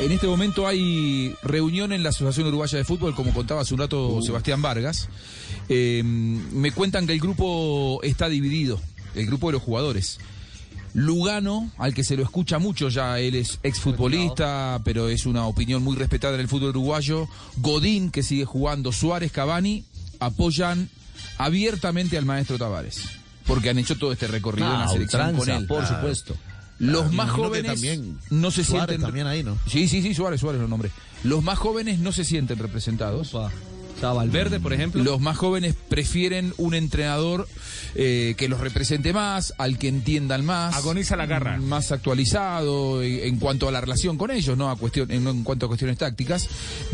En este momento hay reunión en la Asociación Uruguaya de Fútbol, como contaba hace un rato Sebastián Vargas. Eh, me cuentan que el grupo está dividido, el grupo de los jugadores. Lugano, al que se lo escucha mucho ya, él es exfutbolista, pero es una opinión muy respetada en el fútbol uruguayo. Godín, que sigue jugando, Suárez, Cavani, apoyan abiertamente al maestro Tavares, porque han hecho todo este recorrido en la Ah, selección con él. por supuesto. Los más jóvenes también no se Suárez sienten. también ahí, ¿no? Sí, sí, sí, Suárez, Suárez lo nombré. Los más jóvenes no se sienten representados. Está Valverde, por ejemplo. Los más jóvenes prefieren un entrenador eh, que los represente más, al que entiendan más. Agoniza la garra. Más actualizado en, en cuanto a la relación con ellos, no a cuestión, en, en cuanto a cuestiones tácticas.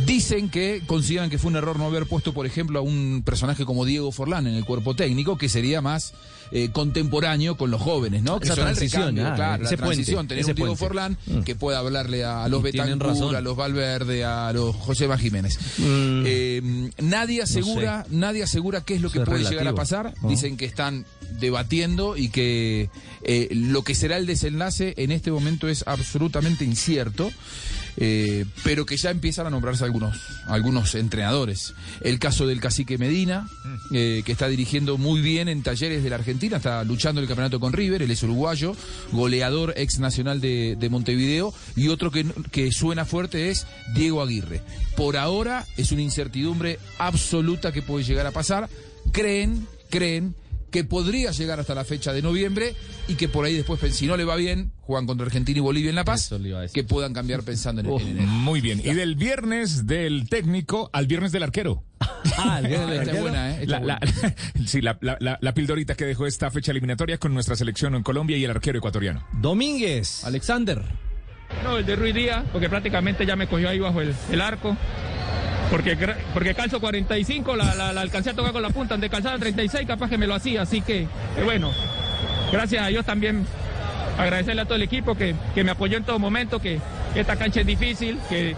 Dicen que consideran que fue un error no haber puesto, por ejemplo, a un personaje como Diego Forlán en el cuerpo técnico, que sería más eh, contemporáneo con los jóvenes, ¿no? Que Esa son el transición, recambio, ah, claro, la ese puente, transición, tener ese un Diego puente. Forlán que pueda hablarle a, a los razón. a los Valverde, a los José Jiménez. Mm. Eh, nadie asegura, nadie asegura qué es lo que Eso puede llegar a pasar. ¿no? Dicen que están debatiendo y que eh, lo que será el desenlace en este momento es absolutamente incierto. eh, pero que ya empiezan a nombrarse algunos, algunos entrenadores. El caso del cacique Medina, eh, que está dirigiendo muy bien en talleres de la Argentina, está luchando el campeonato con River, él es uruguayo, goleador ex nacional de, de Montevideo, y otro que, que suena fuerte es Diego Aguirre. Por ahora es una incertidumbre absoluta que puede llegar a pasar. Creen, creen que podría llegar hasta la fecha de noviembre y que por ahí después, si no le va bien, juegan contra Argentina y Bolivia en La Paz, que puedan cambiar pensando en, en enero. Muy bien. Y del viernes del técnico al viernes del arquero. Ah, el viernes del Esta es arquero. buena, ¿eh? Esta La, es la- buena. sí, la, la- la- la pildorita que dejó esta fecha eliminatoria con nuestra selección en Colombia y el arquero ecuatoriano. Domínguez. Alexander. No, el de Ruiz Díaz, porque prácticamente ya me cogió ahí bajo el, el arco. Porque, porque calzo 45, la, la, la alcancé a tocar con la punta, donde calzaba 36, capaz que me lo hacía. Así que, eh, bueno, gracias a Dios también agradecerle a todo el equipo que, que me apoyó en todo momento, que esta cancha es difícil, que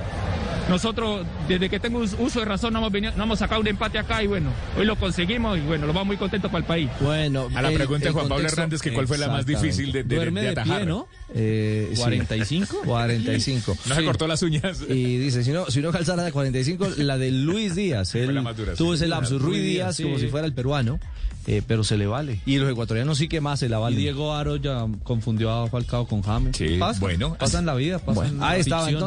nosotros, desde que tengo us- uso de razón, no hemos, venido- no hemos sacado un empate acá y bueno, hoy lo conseguimos y bueno, lo vamos muy contentos para el país. Bueno, A la el- pregunta de Juan Pablo Hernández que cuál fue la más difícil de, de- Duerme de de atajar. pie, ¿no? Eh, sí. 45. 45. No se cortó las uñas. Y dice, si no, si no calzara de 45, la de Luis Díaz. Él la más dura, tuvo sí. ese lapsus. Ruiz Díaz, sí. como si fuera el peruano, eh, pero se le vale. Y los ecuatorianos sí que más se la valen. Diego Aro ya confundió a Falcao con James. Sí, bueno. pasa en la vida, pasa Bueno, en la ahí estaba entonces.